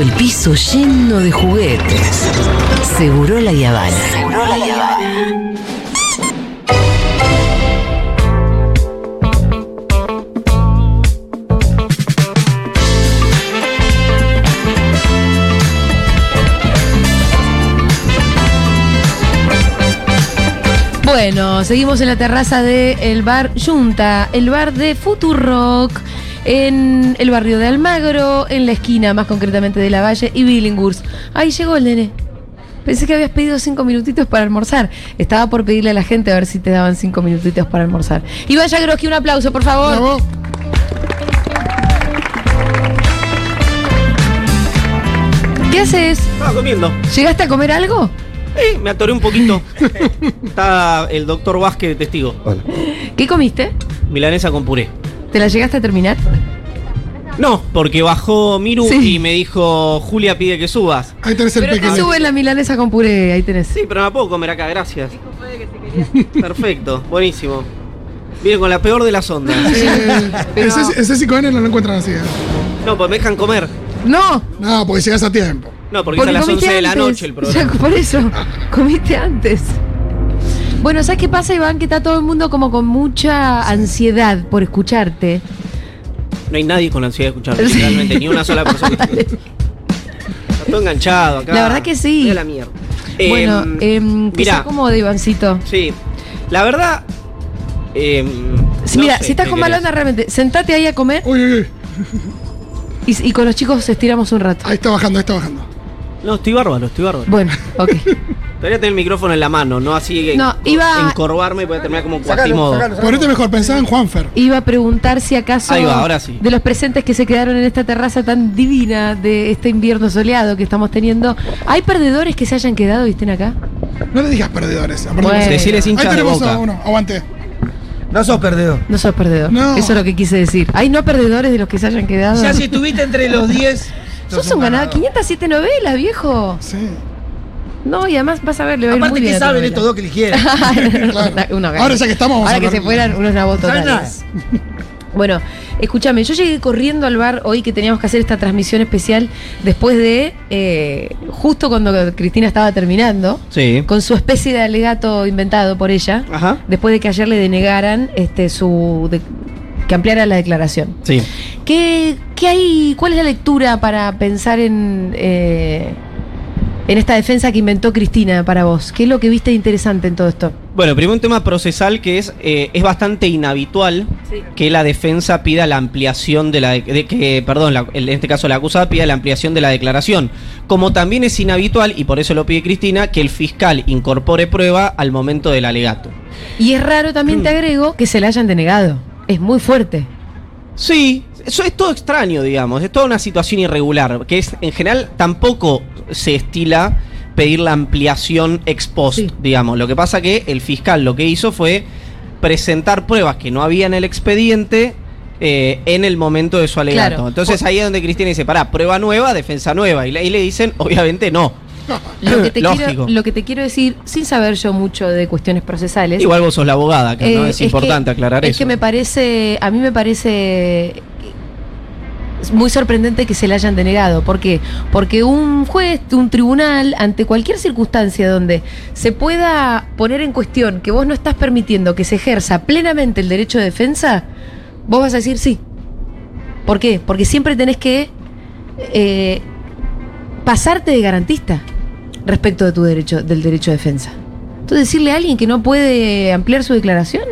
el piso lleno de juguetes. Seguro la Yavana. Seguro la Yavana. Bueno, seguimos en la terraza del bar Junta, el bar de Futurock, en el barrio de Almagro, en la esquina más concretamente de La Valle y Billinghurst. Ahí llegó el nene. Pensé que habías pedido cinco minutitos para almorzar. Estaba por pedirle a la gente a ver si te daban cinco minutitos para almorzar. Y vaya Groski, un aplauso, por favor. Bravo. ¿Qué haces? Estaba comiendo. ¿Llegaste a comer algo? Eh, me atoré un poquito. Está el doctor Vázquez de testigo. ¿Qué comiste? Milanesa con puré. ¿Te la llegaste a terminar? No, porque bajó Miru Sí. y me dijo, Julia pide que subas. Ahí tenés el Pero te pequeño. sube la milanesa con puré, ahí tenés. Sí, pero no la puedo comer acá, gracias. Perfecto, buenísimo. Viene con la peor de las ondas. Eh, Pero- ese, ese 5N no lo encuentran así. ¿eh? No, pues me dejan comer. No, No, porque llegas a tiempo. No, porque, es a las comiste 11 de la antes. noche el programa. Ya, por eso, comiste antes. Bueno, ¿sabes qué pasa, Iván? Que está todo el mundo como con mucha ansiedad por escucharte. No hay nadie con ansiedad de escuchar, Sí. realmente, ni una sola persona. Está todo enganchado acá. La verdad que sí. Mira la mierda. bueno, Em, eh, que mirá. sea cómodo, Ivancito. Sí, la verdad. em, Sí, no Mira, sé si estás con mala onda, realmente, sentate ahí a comer Uy, uy, uy. y, y con los chicos estiramos un rato. Ahí está bajando, ahí está bajando. No, estoy bárbaro, estoy bárbaro. Bueno, ok. Debería tener el micrófono en la mano, no así en- No, iba- encorvarme y puede terminar como cuatimodo. Ponete mejor, pensaba en Juanfer. Iba a preguntar si acaso Ahí va, ahora sí. de los presentes que se quedaron en esta terraza tan divina de este invierno soleado que estamos teniendo, ¿hay perdedores que se hayan quedado y estén acá? No le digas perdedores. aparte- Bueno. Decirles Ahí hinchas de tenemos a boca. uno, aguante. No sos perdedor. No sos perdedor. No. Eso es lo que quise decir. ¿Hay no perdedores de los que se hayan quedado? Ya si estuviste entre los 10. Sos un ganador. 507 novelas, viejo. Sí. No, y además vas a ver, le va a ir Aparte muy que bien a tu saben novela. estos dos que eligieron. Claro. Una- una. Ahora ya que estamos, vamos Ahora a que hablar- se fueran unos nabos ¿Saben totales. Bueno, escúchame, yo llegué corriendo al bar hoy que teníamos que hacer esta transmisión especial después de, eh, justo cuando Cristina estaba terminando, Sí. con su especie de alegato inventado por ella, Ajá. después de que ayer le denegaran este, su... de- que ampliara la declaración. Sí. ¿Qué, qué hay, ¿Cuál es la lectura para pensar en, eh, en esta defensa que inventó Cristina para vos? ¿Qué es lo que viste interesante en todo esto? Bueno, primero un tema procesal que es, eh, es bastante inhabitual que la defensa pida la ampliación de la de, de que, perdón, la- en este caso la acusada pida la ampliación de la declaración. Como también es inhabitual, y por eso lo pide Cristina, que el fiscal incorpore prueba al momento del alegato. Y es raro también, Mm. te agrego, que se la hayan denegado. Es muy fuerte. Sí, eso es todo extraño, digamos, es toda una situación irregular, que es en general tampoco se estila pedir la ampliación ex post, Sí. digamos. Lo que pasa que el fiscal lo que hizo fue presentar pruebas que no había en el expediente eh, en el momento de su alegato. Claro. Entonces ahí es donde Cristina dice, pará, prueba nueva, defensa nueva. Y le, y le dicen, obviamente no. Lo que, te Lógico. quiero, lo que te quiero decir, sin saber yo mucho de cuestiones procesales. Igual vos sos la abogada, acá, ¿no? eh, Es importante que- aclarar es eso. que me parece, a mí me parece es muy sorprendente que se le hayan denegado. ¿Por qué? Porque un juez, un tribunal, ante cualquier circunstancia donde se pueda poner en cuestión que vos no estás permitiendo que se ejerza plenamente el derecho de defensa, vos vas a decir sí. ¿Por qué? Porque siempre tenés que eh, pasarte de garantista respecto de tu derecho, del derecho de defensa. Entonces decirle a alguien que no puede ampliar su declaración,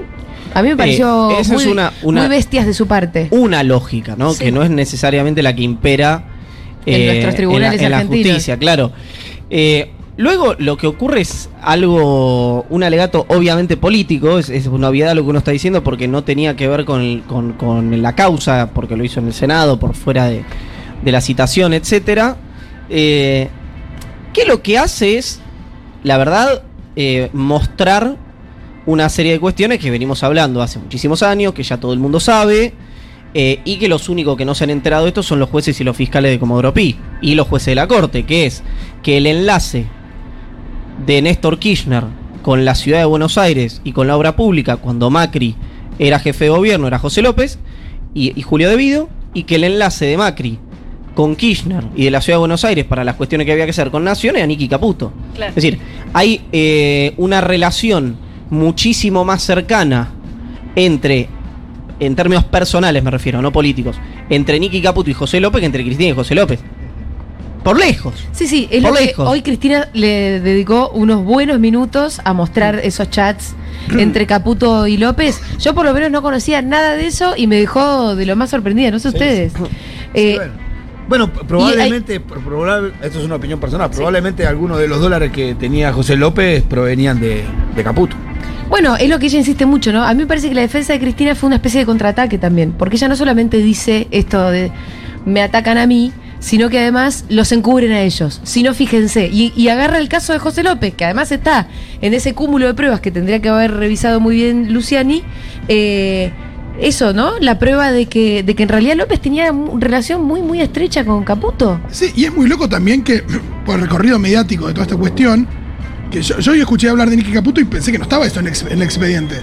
a mí me pareció Eh, esa muy, es una- una- muy bestias de su parte. una lógica, ¿no? Sí. Que no es necesariamente la que impera En nuestros tribunales en la, en la justicia, claro. Eh, luego lo que ocurre es algo, un alegato obviamente político, es, es una obviedad lo que uno está diciendo porque no tenía que ver con, con- con la causa, porque lo hizo en el Senado, por fuera de, de la citación, etcétera. Eh, que lo que hace es, la verdad, eh, mostrar una serie de cuestiones que venimos hablando hace muchísimos años, que ya todo el mundo sabe, eh, y que los únicos que no se han enterado de esto son los jueces y los fiscales de Comodoro Pi, y los jueces de la Corte, que es que el enlace de Néstor Kirchner con la ciudad de Buenos Aires y con la obra pública, cuando Macri era jefe de gobierno, era José López y, y Julio Devido, y que el enlace de Macri con Kirchner y de la ciudad de Buenos Aires para las cuestiones que había que hacer con Naciones a Nicky Caputo. Claro. Es decir, hay eh, una relación muchísimo más cercana entre, en términos personales me refiero, no políticos, entre Nicky Caputo y José López que entre Cristina y José López. Por lejos. Sí, sí, es Por lo que lejos. hoy Cristina le dedicó unos buenos minutos a mostrar esos chats entre Caputo y López. Yo por lo menos no conocía nada de eso y me dejó de lo más sorprendida, no sé ustedes. Eh, bueno. Probablemente, pro- probable- esto es una opinión personal, probablemente algunos de los dólares que tenía José López provenían de, de Caputo. Bueno, es lo que ella insiste mucho, ¿no? A mí me parece que la defensa de Cristina fue una especie de contraataque también, porque ella no solamente dice esto de me atacan a mí, sino que además los encubren a ellos. Si no, fíjense. Y, agarra el caso de José López, que además está en ese cúmulo de pruebas que tendría que haber revisado muy bien Luciani. eh, eso, ¿no? La prueba de que, de que en realidad López tenía una relación muy, muy estrecha con Caputo. Sí, y es muy loco también que, por el recorrido mediático de toda esta cuestión, que yo, yo hoy escuché hablar de Nicky Caputo y pensé que no estaba esto en el, ex- en el expediente.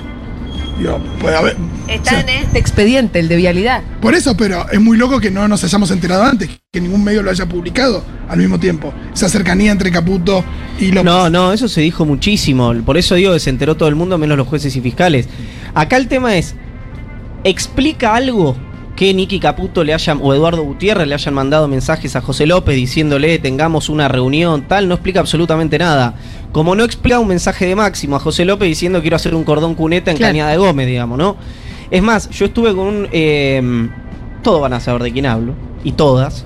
Digo, puede haber. Está o sea, en este expediente, el de vialidad. Por eso, pero es muy loco que no nos hayamos enterado antes, que ningún medio lo haya publicado al mismo tiempo. Esa cercanía entre Caputo y López. No, no, eso se dijo muchísimo. Por eso digo que se enteró todo el mundo, menos los jueces y fiscales. Acá el tema es, ¿explica algo que Nicky Caputo le hayan, o Eduardo Gutiérrez le hayan mandado mensajes a José López diciéndole tengamos una reunión, tal? No explica absolutamente nada. Como no explica un mensaje de Máximo a José López diciendo quiero hacer un cordón cuneta en Claro. Cañada de Gómez, digamos, ¿no? Es más, yo estuve con un... eh, todos van a saber de quién hablo, y todas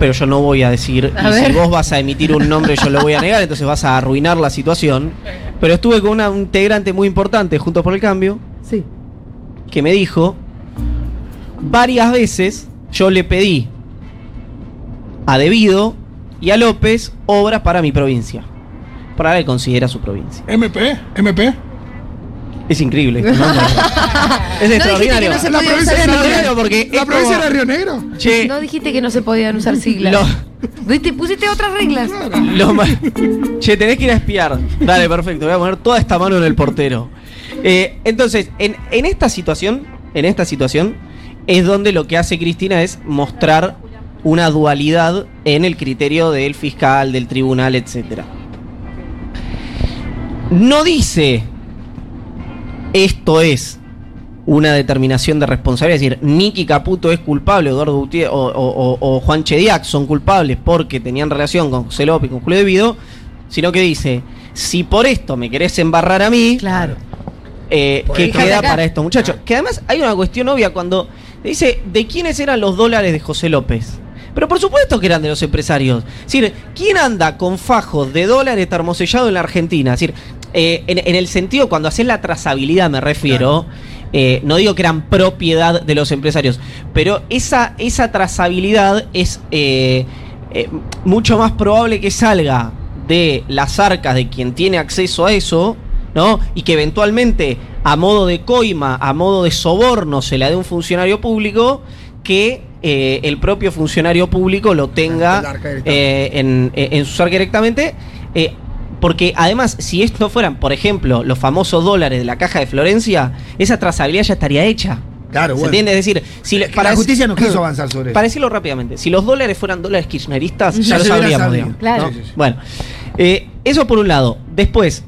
pero yo no voy a decir, A y si vos vas a emitir un nombre yo lo voy a negar, entonces vas a arruinar la situación. Pero estuve con una un integrante muy importante, Juntos por el Cambio, Sí. que me dijo, varias veces yo le pedí a Debido y a López obras para mi provincia, para que considera su provincia. MP, MP. Es increíble. este nombre. es extraordinario. no La provincia, era el Río- Negro porque la es provincia como- era Río Negro. Che, No dijiste que no se podían usar siglas. Lo- ¿Viste? Pusiste otras reglas. Lo ma- che, tenés que ir a espiar. Dale, perfecto. Voy a poner toda esta mano en el portero. Eh, entonces, en, en esta situación, en esta situación, es donde lo que hace Cristina es mostrar una dualidad en el criterio del fiscal, del tribunal, etcétera. No dice esto es una determinación de responsabilidad, es decir, Nicky Caputo es culpable, Eduardo Gutiérrez o, o- o- o Juan Chediac son culpables porque tenían relación con José López y con Julio Debido, sino que dice, si por esto me querés embarrar a mí, Claro. eh, ¿qué queda Acá. para estos muchachos? Que además hay una cuestión obvia cuando dice, ¿de quiénes eran los dólares de José López? Pero por supuesto que eran de los empresarios. Es decir, ¿quién anda con fajos de dólares termosellado en la Argentina? Es decir, eh, en, en el sentido, cuando haces la trazabilidad me refiero, eh, no digo que eran propiedad de los empresarios, pero esa, esa trazabilidad es eh, eh, mucho más probable que salga de las arcas de quien tiene acceso a eso, ¿no? Y que eventualmente, a modo de coima, a modo de soborno, se la dé un funcionario público, que eh, el propio funcionario público lo tenga arca eh, en, eh, en sus arcas directamente. eh, porque además, si esto fueran, por ejemplo, los famosos dólares de la caja de Florencia, esa trazabilidad ya estaría hecha. Claro, ¿Se bueno. entiende? Es decir, si le- Es que la justicia no quiso avanzar sobre eso. Para decirlo rápidamente, si los dólares fueran dólares kirchneristas, ya Ya lo se sabríamos. digamos, Claro. ¿no? Sí, sí, sí. Bueno, eh, eso por un lado. Después,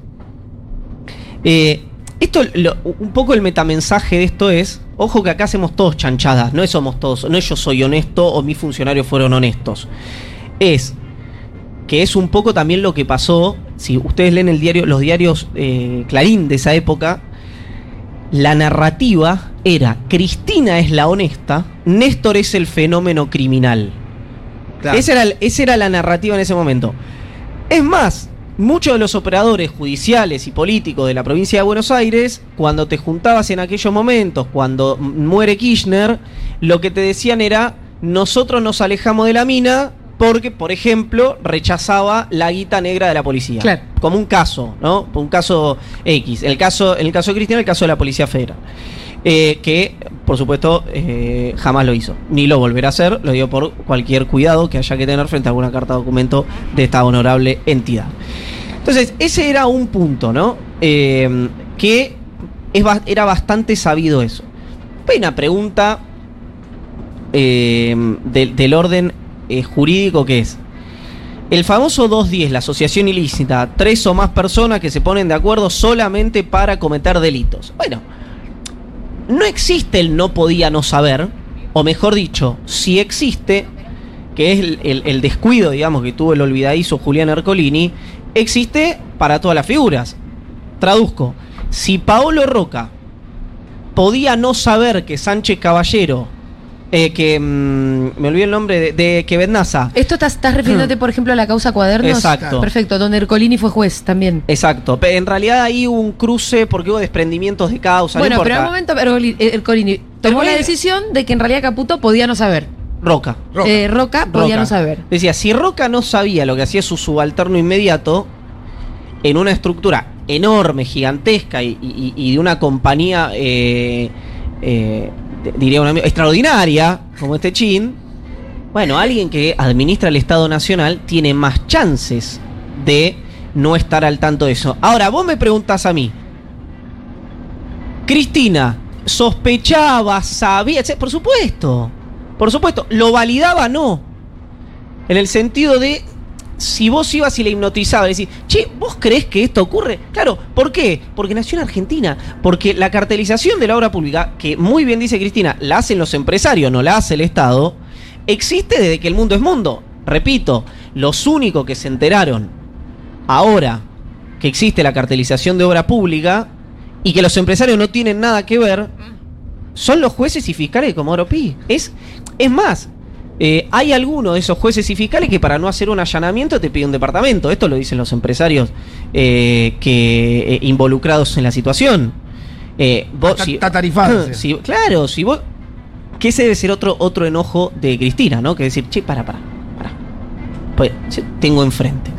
eh, esto, lo- un poco el metamensaje de esto es, ojo que acá hacemos todos chanchadas, no es somos todos, no es yo soy honesto o mis funcionarios fueron honestos. Es que es un poco también lo que pasó, si ustedes leen el diario, los diarios eh, Clarín de esa época, la narrativa era Cristina es la honesta, Néstor es el fenómeno criminal. Claro. Esa, era, esa era la narrativa en ese momento. Es más, muchos de los operadores judiciales y políticos de la provincia de Buenos Aires, cuando te juntabas en aquellos momentos, cuando muere Kirchner, lo que te decían era, nosotros nos alejamos de la mina porque, por ejemplo, rechazaba la guita negra de la policía. Claro. Como un caso, ¿no? Un caso X. El caso, el caso de Cristina, el caso de la Policía Federal. Eh, que, por supuesto, eh, jamás lo hizo. Ni lo volverá a hacer, lo digo por cualquier cuidado que haya que tener frente a alguna carta de documento de esta honorable entidad. Entonces, ese era un punto, ¿no? Eh, que era bastante sabido eso. Hay una pregunta eh, del, del orden eh, jurídico que es el famoso 210, la asociación ilícita, tres o más personas que se ponen de acuerdo solamente para cometer delitos. Bueno, no existe el no podía no saber, o mejor dicho, si existe, que es el, descuido, digamos, que tuvo el olvidadizo Julián Ercolini, existe para todas las figuras. Traduzco, si Paolo Roca podía no saber que Sánchez Caballero, eh, que mm, me olvidé el nombre de, de que Bednaza, Esto estás, estás refiriéndote, por ejemplo, a la causa Cuadernos. Exacto. Perfecto, donde Ercolini fue juez también. Exacto, pero en realidad ahí hubo un cruce porque hubo desprendimientos de causa. bueno, no pero en un momento eh, Ercolini tomó Ercolini- la decisión de que en realidad Caputo podía no saber. Roca. Roca. Eh, Roca podía Roca. no saber. Decía, si Roca no sabía lo que hacía su subalterno inmediato, en una estructura enorme, gigantesca y, y- y de una compañía, eh, eh, diría un amigo, extraordinaria, como este chin, bueno, alguien que administra el Estado Nacional tiene más chances de no estar al tanto de eso. Ahora, vos me preguntas a mí, Cristina, sospechaba, sabía, por supuesto, por supuesto, lo validaba, no. En el sentido de, si vos ibas y la hipnotizabas, decís, che, ¿vos crees que esto ocurre? Claro, ¿por qué? Porque nació en Argentina, porque la cartelización de la obra pública, que muy bien dice Cristina, la hacen los empresarios, no la hace el Estado, existe desde que el mundo es mundo. Repito, los únicos que se enteraron ahora que existe la cartelización de obra pública y que los empresarios no tienen nada que ver, son los jueces y fiscales de Comodoro Pi. Es, es más, eh, hay algunos de esos jueces y fiscales que para no hacer un allanamiento te piden un departamento. Esto lo dicen los empresarios eh, que eh, involucrados en la situación. Eh, vos, Está- si- está tarifado, si- claro, si vos. Que ese debe ser otro, otro enojo de Cristina, ¿no? Que decir, che, para, para, para. Pues, yo tengo enfrente.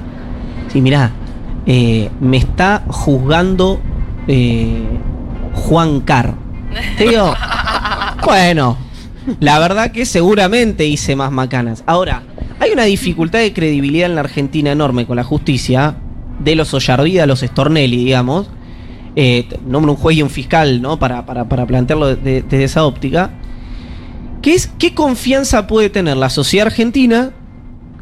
Sí, mirá, eh, me está juzgando eh, Juan Carr. Te digo, bueno, la verdad que seguramente hice más macanas. Ahora, hay una dificultad de credibilidad en la Argentina enorme con la justicia, de los Ollarvida a los Stornelli, digamos. Eh, un juez y un fiscal, ¿no? Para, para, para plantearlo de- de- desde esa óptica. Que es qué confianza puede tener la sociedad argentina,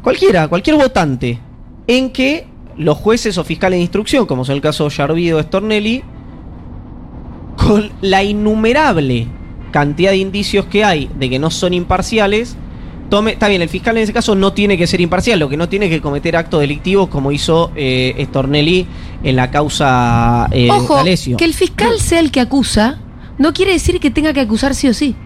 cualquiera, cualquier votante, en que los jueces o fiscales de instrucción, como son el caso de Ollarvida o Stornelli, con la innumerable cantidad de indicios que hay de que no son imparciales, tome, está bien, el fiscal en ese caso no tiene que ser imparcial, lo que no tiene que cometer actos delictivos como hizo eh, Stornelli en la causa eh, Ojo, que el fiscal sea el que acusa, no quiere decir que tenga que acusar sí o sí.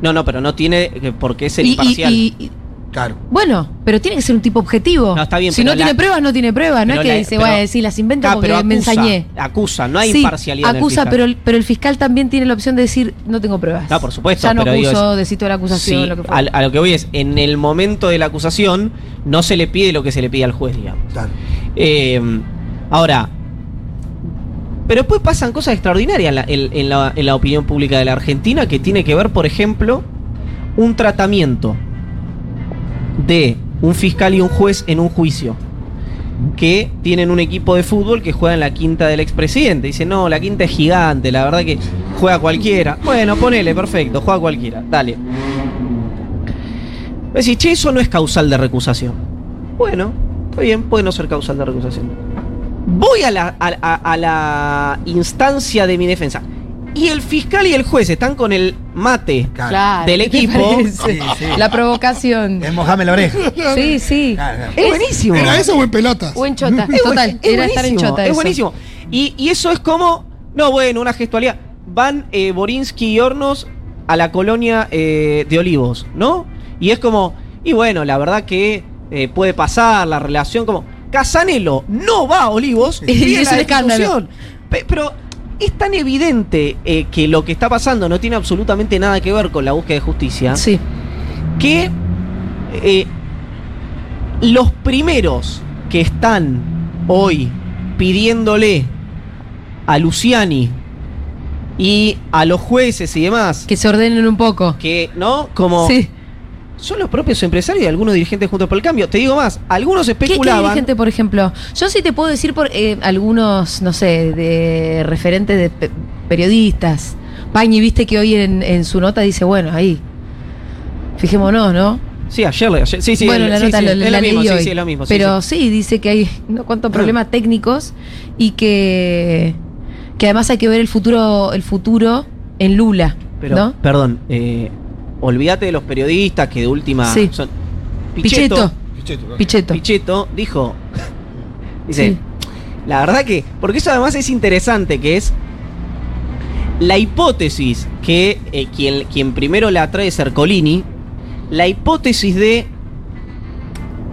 No, no, pero no tiene eh, por qué ser y- imparcial. y- y- Claro. bueno, pero tiene que ser un tipo objetivo. No, está bien, si no tiene pruebas, no tiene pruebas. No es que la- dice, pero- voy a decir, las invento Ah, porque pero me acusa, ensañé. Acusa, no hay Sí, imparcialidad. en el acusa, pero el, pero el fiscal también tiene la opción de decir, no tengo pruebas. Ah, por supuesto, Ya no pero digo, acuso, es- desito de la acusación, Sí, lo que fuera. a, a lo que voy es, en el momento de la acusación, no se le pide lo que se le pide al juez, digamos. Claro. Eh, ahora, pero después pasan cosas extraordinarias en la, en- en la- en la opinión pública de la Argentina que tiene que ver, por ejemplo, un tratamiento de un fiscal y un juez en un juicio que tienen un equipo de fútbol que juega en la quinta del expresidente. Dice, no, la quinta es gigante, la verdad que juega cualquiera. Bueno, ponele, perfecto, juega cualquiera, dale. Decís, che, eso no es causal de recusación. Bueno, está bien, puede no ser causal de recusación. Voy a la, a, a- a la instancia de mi defensa. Y el fiscal y el juez están con el mate Claro. Del ¿qué te equipo. parece? Sí, sí. La provocación. Es mojame la oreja. Sí, sí. Claro, claro. Es buenísimo. ¿Era eso o en pelotas? O en chota. Es Total, era estar en buenísimo, chota. Es eso. buenísimo. Y, y eso es como, no, bueno, una gestualidad. Van eh, Borinsky y Hornos a la colonia eh, de Olivos, ¿no? Y es como, y bueno, la verdad que eh, puede pasar la relación como... Casanelo no va a Olivos Y es la un escándalo. destitución. Pe- Pero es tan evidente eh, que lo que está pasando no tiene absolutamente nada que ver con la búsqueda de justicia Sí. que eh, los primeros que están hoy pidiéndole a Luciani y a los jueces y demás Que se ordenen un poco. que, ¿no? Como Sí. Son los propios empresarios y algunos dirigentes juntos por el cambio. Te digo más, algunos ¿Qué, qué especulaban. dirigente, por ejemplo? Yo sí te puedo decir por eh, algunos, no sé, de referentes de pe- periodistas. Pañi, viste que hoy en, en su nota dice, bueno, ahí. Fijémonos, ¿no? Sí, ayer, ayer- sí, sí. bueno, el- la sí, nota sí, lo- es la leí sí, hoy. sí, lo mismo. sí, Pero sí. sí. dice que hay no cuantos problemas técnicos y que, que además hay que ver el futuro, el futuro en Lula. Pero, ¿no? perdón, eh, olvídate de los periodistas que de última Sí. son. Pichetto. Pichetto, Pichetto. Pichetto dijo, dice, Sí. la verdad que, porque eso además es interesante, que es la hipótesis que eh, quien, quien primero la trae es Ercolini, la hipótesis de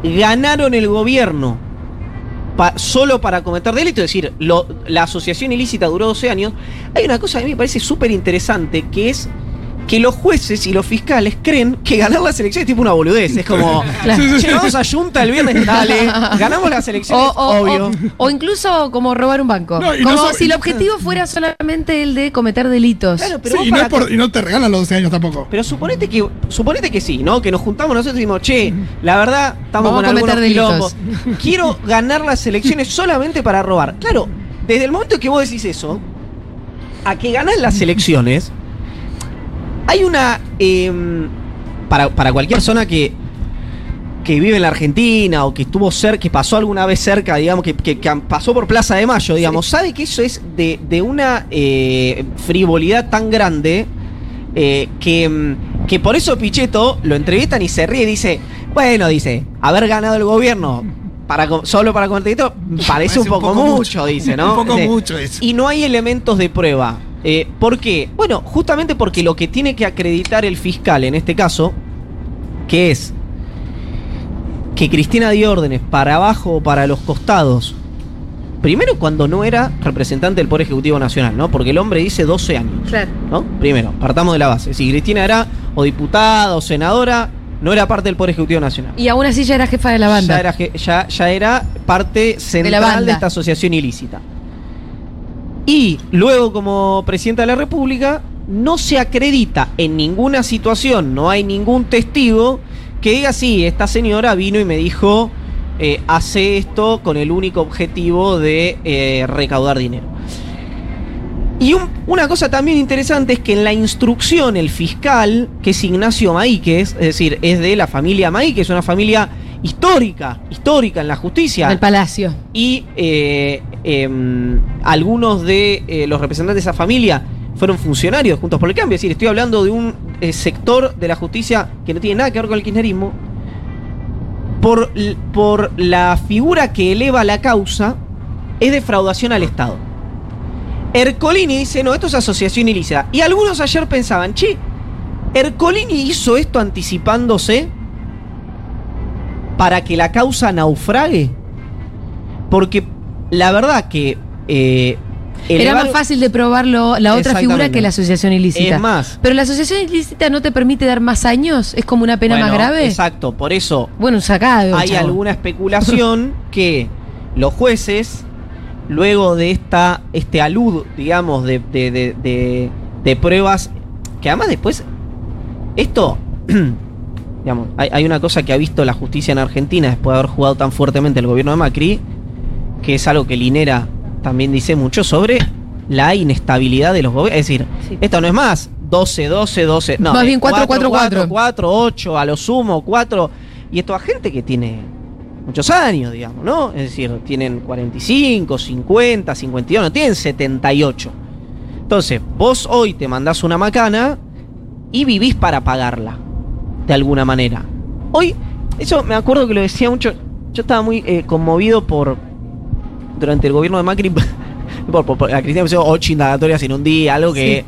ganaron el gobierno pa- solo para cometer delito, es decir, lo- la asociación ilícita duró 12 años, hay una cosa que a mí me parece súper interesante, que es que los jueces y los fiscales creen que ganar las elecciones es tipo una boludez. Es como, Claro. "Che, vamos a Junta el viernes, dale, ganamos las O, elecciones, o- obvio. o- o incluso como robar un banco. No, y no como so- si el objetivo fuera solamente el de cometer delitos. Claro, pero Sí, y, no es por- que- y no te regalan los 12 años tampoco. Pero suponete que, suponete que sí, ¿no? Que nos juntamos nosotros y decimos, che, la verdad, estamos Vamos con a cometer algunos delitos. quilombos. Quiero ganar las elecciones solamente para robar. Claro, desde el momento que vos decís eso, a que ganás las elecciones, hay una. em, para, para cualquier persona que, que vive en la Argentina o que estuvo cerca, que pasó alguna vez cerca, digamos, que, que- que pasó por Plaza de Mayo, digamos, sabe que eso es de, de una eh, frivolidad tan grande eh, que, mm, que por eso Pichetto lo entrevistan y se ríe y dice, bueno, dice, haber ganado el gobierno para solo para delito parece un poco, mucho, dice, ¿no? Un poco mucho eso. y no hay elementos de prueba. Eh, ¿Por qué? Bueno, justamente porque lo que tiene que acreditar el fiscal en este caso, que es que Cristina dio órdenes para abajo o para los costados, primero cuando no era representante del Poder Ejecutivo Nacional, ¿no? Porque el hombre dice 12 años, Claro. ¿no? Primero, partamos de la base. Si Cristina era o diputada o senadora, no era parte del Poder Ejecutivo Nacional. Y aún así ya era jefa de la banda. Ya era, je- ya, ya era parte central de, banda. esta asociación ilícita. Y luego, como presidenta de la República, no se acredita en ninguna situación, no hay ningún testigo que diga, sí, esta señora vino y me dijo, eh, hace esto con el único objetivo de eh, recaudar dinero. Y un- una cosa también interesante es que en la instrucción el fiscal, que es Ignacio Maíquez, es decir, es de la familia Maíquez, una familia histórica, histórica en la justicia. Del palacio. y eh, em, algunos de eh, los representantes de esa familia fueron funcionarios juntos por el cambio. Es decir, estoy hablando de un eh, sector de la justicia que no tiene nada que ver con el kirchnerismo. Por, por la figura que eleva la causa, es defraudación al Estado. Ercolini dice, no, esto es asociación ilícita. Y algunos ayer pensaban, che, Ercolini hizo esto anticipándose para que la causa naufrague. Porque la verdad que... eh, Era más fácil de probarlo la otra figura que la asociación ilícita. Es más. Pero la asociación ilícita no te permite dar más años, es como una pena Bueno, más grave. Exacto, por eso Bueno, sacado. hay chavo. alguna especulación que los jueces, luego de esta este alud, digamos, de, de, de- de- de pruebas, que además después, esto, digamos, hay, hay una cosa que ha visto la justicia en Argentina después de haber jugado tan fuertemente el gobierno de Macri, que es algo que Linera también dice mucho sobre la inestabilidad de los gobiernos. Es decir, Sí. esto no es más 12, 12, 12, no. Más bien 4, 4, 4, 4, 8, a lo sumo 4. Y esto a gente que tiene muchos años, digamos, ¿no? Es decir, tienen 45, 50, 52, no tienen 78. Entonces, vos hoy te mandás una macana y vivís para pagarla, de alguna manera. Hoy, eso me acuerdo que lo decía mucho, yo estaba muy eh, conmovido por, durante el gobierno de Macri, por, por- por- a Cristina me ocho indagatorias en un día, algo que...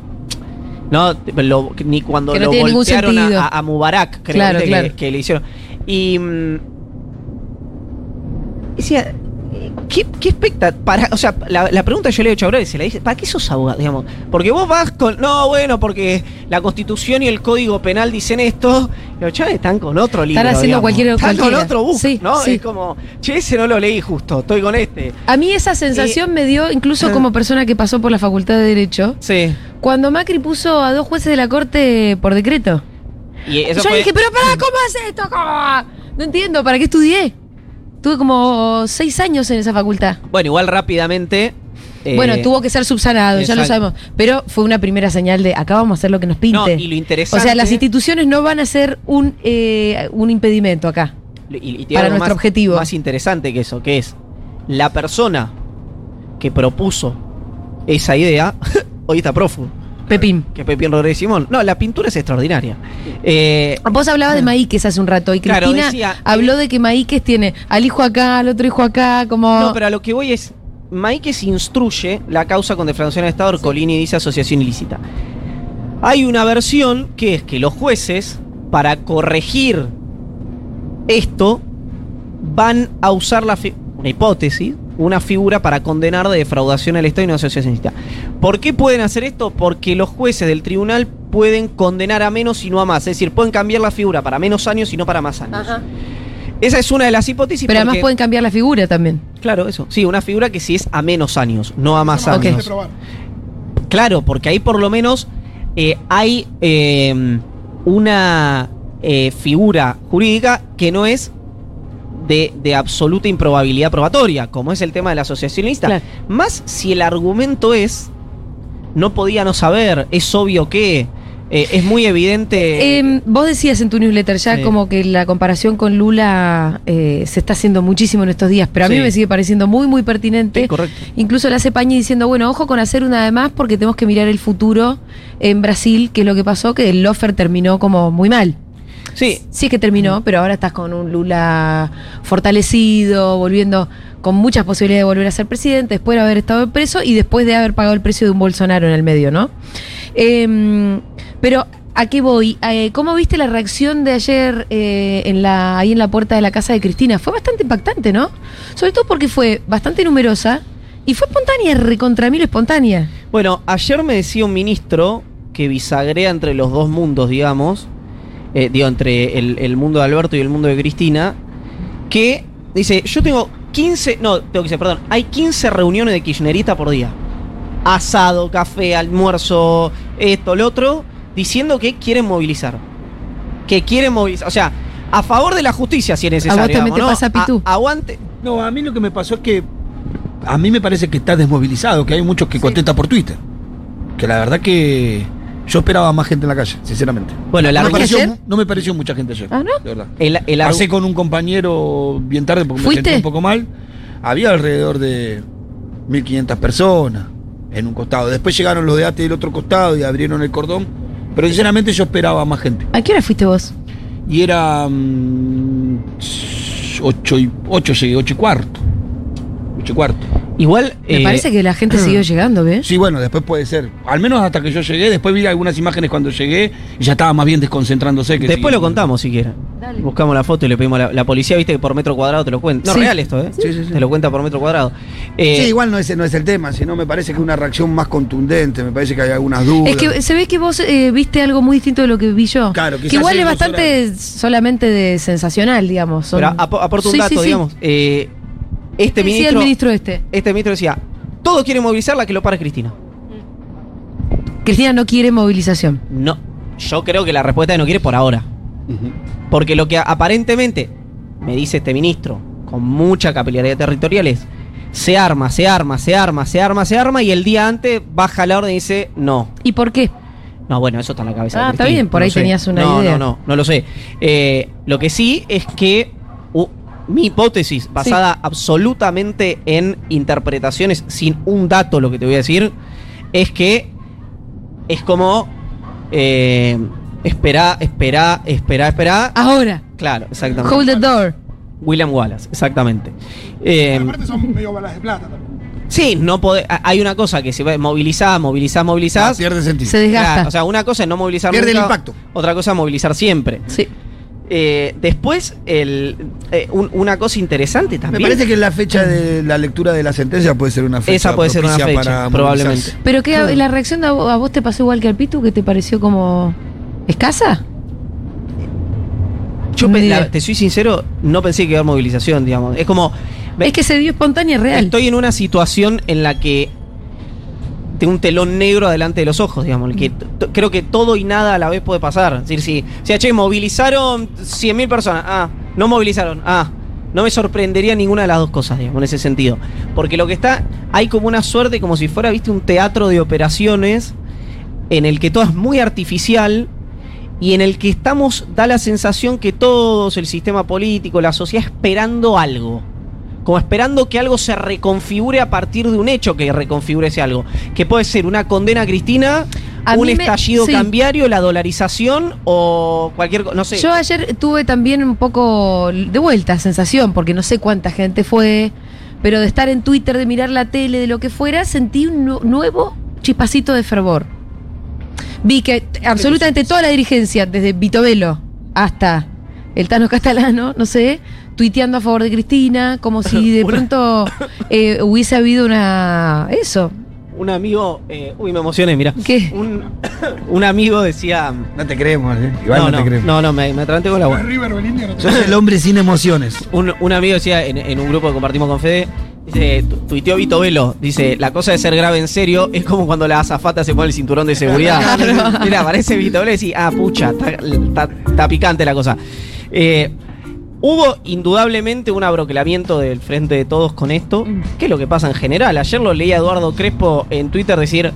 No, lo- ni cuando no lo voltearon a, Mubarak, creo Claro. Que, que le hicieron. Y mm, decía, ¿qué, qué? Para, o sea, la, la pregunta yo le he hecho ahora y se la dice, ¿para qué sos abogado? Digamos, porque vos vas con, no, bueno, porque la constitución y el código penal dicen esto, los están con otro libro. haciendo digamos. cualquier- Están con otro book, Sí, ¿no? sí. Es como, che, ese no lo leí justo, estoy con este. A mí esa sensación me dio, incluso como persona que pasó por la Facultad de Derecho, Sí. cuando Macri puso a dos jueces de la Corte por decreto. Y eso Yo fue- dije, pero pará, ¿cómo haces esto? ¿Cómo? No entiendo, ¿para qué estudié? Tuve como seis años en esa facultad. Bueno, igual rápidamente eh, bueno, tuvo que ser subsanado, ya lo exacto. sabemos. Pero fue una primera señal de acá vamos a hacer lo que nos pinte. No, y lo interesante- O sea, las instituciones no van a ser un, eh, un impedimento acá. Y, y tiene Para algo nuestro más- objetivo. Más interesante que eso, que es la persona que propuso esa idea, hoy está prófugo. Pepín. Que Pepín Rodríguez Simón. No, la pintura es extraordinaria. Eh, Vos hablabas de Maíquez hace un rato y Claro, Cristina decía- habló de que Maíquez tiene al hijo acá, al otro hijo acá, como... no, pero a lo que voy es. Maíquez instruye la causa con defraudación de Estado, Colini dice asociación ilícita. Hay una versión que es que los jueces, para corregir esto, van a usar la una hipótesis, una figura para condenar de defraudación al Estado y no asociación ilícita. ¿Por qué pueden hacer esto? Porque los jueces del tribunal pueden condenar a menos y no a más. Es decir, pueden cambiar la figura para menos años y no para más años. Ajá. Esa es una de las hipótesis. Pero además pueden cambiar la figura también. Claro, eso. Sí, una figura que sí es a menos años, no a más años. de probar. Claro, porque ahí por lo menos eh, hay eh, una eh, figura jurídica que no es de, de absoluta improbabilidad probatoria, como es el tema de la. Claro. Más si el argumento es, no podía no saber, es obvio que, eh, es muy evidente. Eh, vos decías en tu newsletter ya Sí. como que la comparación con Lula eh, se está haciendo muchísimo en estos días, pero a mí me sigue pareciendo muy, muy pertinente. Sí, correcto. Incluso la hace Pañi diciendo, bueno, ojo con hacer una de más porque tenemos que mirar el futuro en Brasil, que es lo que pasó, que el Lofer terminó como muy mal. Sí, Sí es que terminó, pero ahora estás con un Lula fortalecido, volviendo con muchas posibilidades de volver a ser presidente, después de haber estado preso y después de haber pagado el precio de un Bolsonaro en el medio, ¿no? Em, pero, ¿a qué voy? Eh, ¿Cómo viste la reacción de ayer eh, en la, ahí en la puerta de la casa de Cristina? Fue bastante impactante, ¿no? Sobre todo porque fue bastante numerosa y fue espontánea, recontra mil espontánea. Bueno, ayer me decía un ministro que bisagrea entre los dos mundos, digamos, eh, digo, entre el, el mundo de Alberto y el mundo de Cristina, que dice, yo tengo 15, no, tengo que decir, perdón, hay 15 reuniones de kirchnerista por día. Asado, café, almuerzo, esto, lo otro, diciendo que quieren movilizar. Que quieren movilizar, o sea, a favor de la justicia si es necesario. ¿A vos también digamos, te ¿no? pasa, Pitu? A- aguante. No, a mí lo que me pasó es que a mí me parece que está desmovilizado, que hay muchos que contestan por Twitter. Que la verdad que yo esperaba más gente en la calle, sinceramente. Bueno, el no, me pareció, ayer? no me pareció mucha gente ayer. Ah, ¿no? De verdad. el- Pasé con un compañero bien tarde porque ¿Fuiste? me sentí un poco mal. Había alrededor de 1500 personas en un costado. Después llegaron los de ATE del otro costado y abrieron el cordón. Pero sinceramente yo esperaba más gente. ¿A qué hora fuiste vos? Y era. mm, ocho y, ocho llegué, ocho y cuarto. Y cuarto. Igual. Me eh, parece que la gente siguió llegando, ¿ves? Sí, bueno, después puede ser. Al menos hasta que yo llegué. Después vi algunas imágenes cuando llegué y ya estaba más bien desconcentrándose. Que Después lo contamos si quieren. Dale. Buscamos la foto y le pedimos a la, la policía, viste que por metro cuadrado te lo cuenta. No, Sí. real esto, ¿eh? Sí, sí, sí. Te lo cuenta por metro cuadrado. Eh, Sí, igual no es, no es el tema, sino me parece que una reacción más contundente, me parece que hay algunas dudas. Es que se ve que vos eh, viste algo muy distinto de lo que vi yo. Claro, que igual es bastante solamente de sensacional, digamos. Son- Pero ap- aporta un Sí, dato, sí, sí. digamos. Eh, este ¿Qué decía ministro. el ministro este? Este ministro decía: todos quieren movilizar la que lo para Cristina. Cristina no quiere movilización. No. Yo creo que la respuesta es no quiere por ahora. Porque lo que aparentemente me dice este ministro, con mucha capilaridad territorial, es se arma, se arma, se arma, se arma, se arma, y el día antes baja la orden y dice no. ¿Y por qué? No, bueno, eso está en la cabeza. de Ah, está bien, por no ahí sé. tenías una no, idea. No, no, no lo sé. Eh, lo que sí es que mi hipótesis, basada absolutamente en interpretaciones, sin un dato, lo que te voy a decir, es que es como eh, espera, espera, espera, espera. Ahora, Claro, exactamente. hold the door. William Wallace, exactamente. Eh, Pero aparte son medio balas de plata también. sí, no pode- hay una cosa que se va movilizar, movilizar, movilizar. Ah, pierde sentido. Se desgasta. Claro, o sea, una cosa es no movilizar Pierde el nunca, impacto. Otra cosa es movilizar siempre. Sí. Eh, después, el, eh, un- una cosa interesante Me también. parece que la fecha de la lectura de la sentencia puede ser una fecha. Esa puede ser una fecha, para probablemente. ¿Pero qué, la reacción de a vos, a vos te pasó igual que al Pitu? ¿Que te pareció como escasa? Yo la- te soy sincero, no pensé que iba a haber movilización, digamos. Es como. me- Es que se dio espontánea y real. Estoy en una situación en la que tengo un telón negro adelante de los ojos, digamos. que t- creo que todo y nada a la vez puede pasar. Es decir, si, si che, movilizaron 100.000 personas. Ah, no movilizaron. Ah, No me sorprendería ninguna de las dos cosas, digamos, en ese sentido. Porque lo que está, hay como una suerte, como si fuera, viste, un teatro de operaciones en el que todo es muy artificial y en el que estamos, da la sensación que todos, el sistema político, la sociedad, esperando algo. Como esperando que algo se reconfigure a partir de un hecho que reconfigure ese algo. Que puede ser una condena a Cristina, A un me- estallido sí. cambiario, la dolarización o cualquier cosa. No sé. Yo ayer tuve también un poco de vuelta sensación, porque no sé cuánta gente fue, pero de estar en Twitter, de mirar la tele, de lo que fuera, sentí un nu- nuevo chispacito de fervor. Vi que absolutamente toda la dirigencia, desde Vito Velo hasta el Tano Castalano, no sé, tuiteando a favor de Cristina, como si de Una- pronto eh, hubiese habido una. Eso. Un amigo, eh, uy, me emocioné, mira. ¿Qué? Un, un amigo decía. No te creemos, ¿eh? Igual no, no, no, te creemos. no, no, me, me con la agua. Sos el hombre sin emociones. Un, un amigo decía en, en un grupo que compartimos con Fede, dice, tu- tuiteó Vito Velo, dice, la cosa de ser grave en serio es como cuando la azafata se pone el cinturón de seguridad. Mira, aparece Vito Velo y decís, ah, pucha, está picante la cosa. Eh, hubo indudablemente un abroclamiento del frente de todos con esto, que es lo que pasa en general. Ayer lo leía Eduardo Crespo en Twitter decir,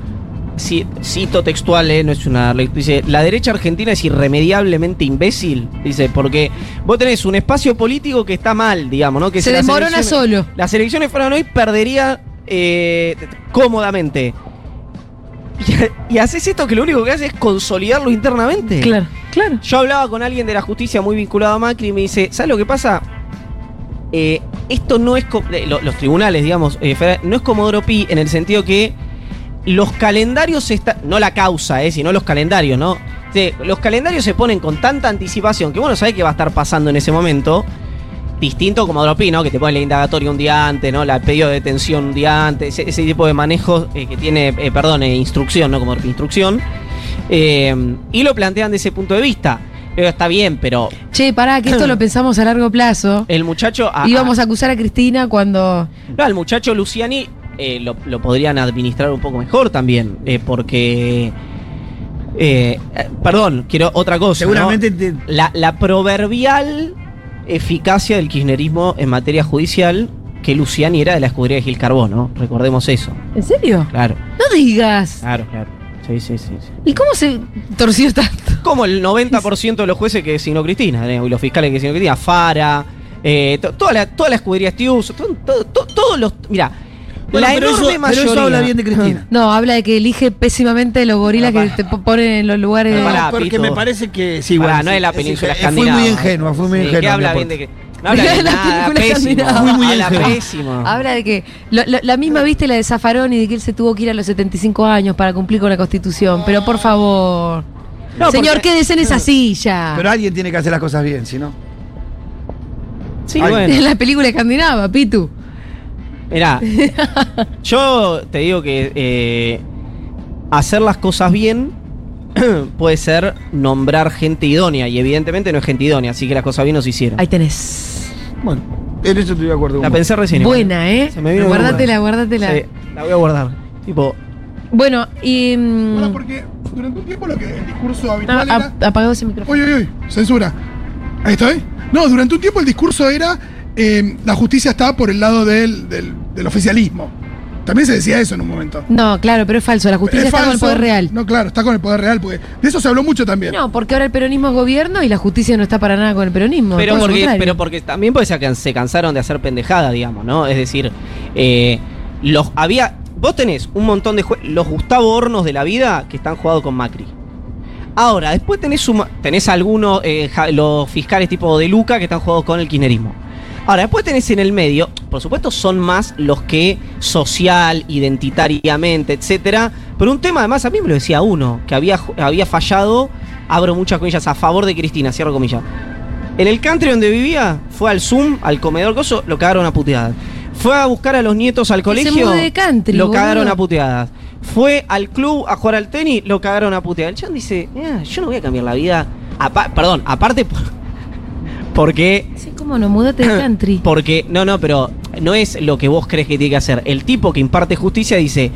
ci- cito textual, eh, no es una dice, la derecha argentina es irremediablemente imbécil, dice, porque vos tenés un espacio político que está mal, digamos, ¿no? Que Se si las elecciones- solo. Las elecciones fueran hoy, perdería eh, cómodamente. Y, y haces esto que lo único que hace es consolidarlo internamente. Claro, claro. Yo hablaba con alguien de la justicia muy vinculado a Macri y me dice, ¿sabes lo que pasa? Eh, esto no es, los tribunales, digamos, eh, no es Comodoro Pi en el sentido que los calendarios, está, no la causa, eh, sino los calendarios, ¿no? Los calendarios se ponen con tanta anticipación que bueno, sabés qué va a estar pasando en ese momento. Distinto como Comodoro Pi, ¿no? Que te pone la indagatoria un día antes, ¿no? La pedido de detención un día antes, ese, tipo de manejo eh, que tiene, eh, perdón, instrucción, ¿no? Como instrucción. Eh, y lo plantean de ese punto de vista. Pero está bien, pero Che, pará, que esto lo pensamos a largo plazo. el muchacho. a- Íbamos a acusar a Cristina cuando. No, al muchacho Luciani eh, lo, lo podrían administrar un poco mejor también, eh, porque... eh, perdón, quiero otra cosa. ¿no? Seguramente te- La, la proverbial eficacia del kirchnerismo en materia judicial, que Luciani era de la escudería de Gil Carbón, ¿no? Recordemos eso. ¿En serio? Claro, No digas. claro, claro. Sí, sí, sí. sí. ¿Y cómo se torció tanto? Como el 90% de los jueces que designó Cristina, ¿eh? y los fiscales que designó Cristina, Fara, eh, to- toda, la, toda la escudería Stius, to- to- to- todos los. Mira, Bueno, la pero enorme eso, pero mayoría. eso habla bien de Cristina. No, habla de que elige pésimamente los gorilas que te po- ponen en los lugares. Pero No, pará, porque me parece que sí, bueno, no sí, es la península escandinava. Fui muy ingenua, fui muy Sí, ingenua. que habla bien de aporte. No habla de La nada, película pésimo. escandinava. Fui muy habla ingenuo. pésimo. Habla de que lo- lo- la misma viste la de Zaffaroni de que él se tuvo que ir a los 75 años para cumplir con la Constitución. Pero por favor. No, Señor, porque- quédese en esa silla. Pero alguien tiene que hacer las cosas bien, si no. Sí, Ay. bueno. En la película escandinava, Pitu. Mirá, yo te digo que eh, hacer las cosas bien puede ser nombrar gente idónea. Y evidentemente no es gente idónea, así que las cosas bien no se hicieron. Ahí tenés. Bueno, en eso estoy de acuerdo. La vos. pensé recién. igual. Buena, ¿eh? Se me vino Guárdatela, guárdatela. Sí, la voy a guardar. Tipo, Bueno, y. mm, Bueno, porque durante un tiempo lo que el discurso ah, habitual era. ap- apagado ese micrófono. Uy, uy, uy, censura. Ahí estoy. No, durante un tiempo el discurso era eh, la justicia está por el lado del, del- del oficialismo. También se decía eso en un momento. No, claro, pero es falso. La justicia Es está con el poder real. No, claro, está con el poder real, porque de eso se habló mucho también. No, porque ahora el peronismo es gobierno y la justicia no está para nada con el peronismo. pero, porque, pero porque también puede ser que se cansaron de hacer pendejada, digamos, ¿no? Es decir, eh, los había. Vos tenés un montón de los Gustavo Hornos de la vida que están jugados con Macri. Ahora, después tenés, tenés algunos, eh, ja- los fiscales tipo de Luca que están jugados con el kirchnerismo. Ahora, después tenés en el medio, por supuesto son más los que social, identitariamente, etcétera. Pero un tema además, a mí me lo decía uno, que había, había fallado, abro muchas comillas, a favor de Cristina, cierro comillas. En el country donde vivía, fue al Zoom, al comedor coso, lo cagaron a puteadas. Fue a buscar a los nietos al colegio, de country, lo boludo. cagaron a puteadas. Fue al club a jugar al tenis, lo cagaron a puteadas. El chan dice, "Mira, yo no voy a cambiar la vida. Apa- perdón, aparte por- porque Sí, cómo no, mudate de country. porque, no, no, pero no es lo que vos crees que tiene que hacer. El tipo que imparte justicia dice,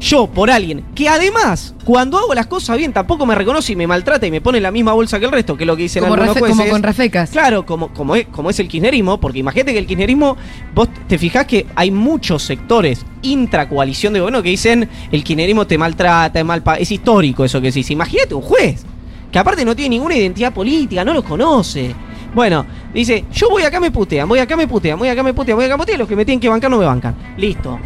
yo por alguien que además, cuando hago las cosas bien, tampoco me reconoce y me maltrata y me pone en la misma bolsa que el resto, que es lo que dicen Como, algunos jueces. como con Rafecas. Claro, como, como, es, como es el kirchnerismo, porque imagínate que el kirchnerismo, vos te fijás que hay muchos sectores intracoalición de gobierno que dicen el kirchnerismo te maltrata, es mal es histórico eso que decís. Imagínate un juez, que aparte no tiene ninguna identidad política, no los conoce. Bueno, dice, yo voy acá me putean, voy acá me putean, voy acá me putean, voy acá me putean, los que me tienen que bancar no me bancan. Listo,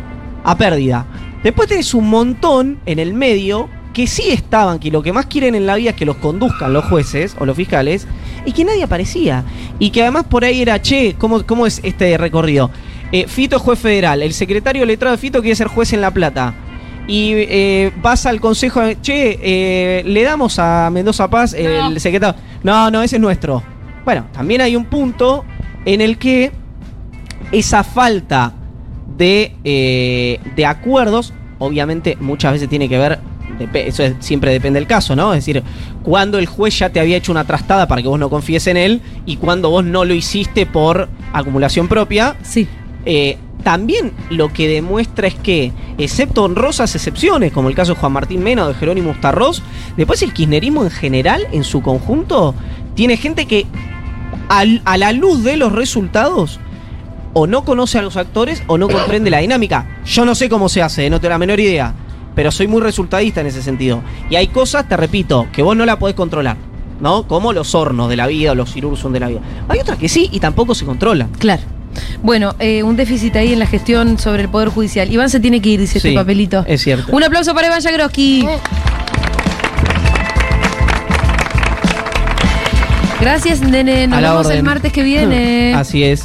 a pérdida. Después tenés un montón en el medio que sí estaban, que lo que más quieren en la vida es que los conduzcan los jueces o los fiscales, y que nadie aparecía. Y que además por ahí era, che, ¿cómo, cómo es este recorrido? Eh, Fito es juez federal, el secretario letrado de Fito quiere ser juez en La Plata. Y eh, vas al consejo, che, eh, le damos a Mendoza Paz el No. secretario. No, no, ese es nuestro. Bueno, también hay un punto en el que esa falta de, eh, de acuerdos, obviamente muchas veces tiene que ver, eso es- siempre depende del caso, ¿no? Es decir, cuando el juez ya te había hecho una trastada para que vos no confíes en él y cuando vos no lo hiciste por acumulación propia, Sí. eh, también lo que demuestra es que, excepto honrosas excepciones, como el caso de Juan Martín Mena o de Jerónimo Starros, después el kirchnerismo en general, en su conjunto, tiene gente que al- a la luz de los resultados o no conoce a los actores o no comprende la dinámica. Yo no sé cómo se hace, no tengo la menor idea, pero soy muy resultadista en ese sentido. Y hay cosas, te repito, que vos no la podés controlar, ¿no? Como los hornos de la vida o los cirursum de la vida. Hay otras que sí y tampoco se controlan. Claro. Bueno, eh, un déficit ahí en la gestión sobre el Poder Judicial. Iván se tiene que ir, dice Sí, este papelito. es cierto. Un aplauso para Iván Jagroski. Gracias, nene. Nos A la vemos el martes que viene. Así es.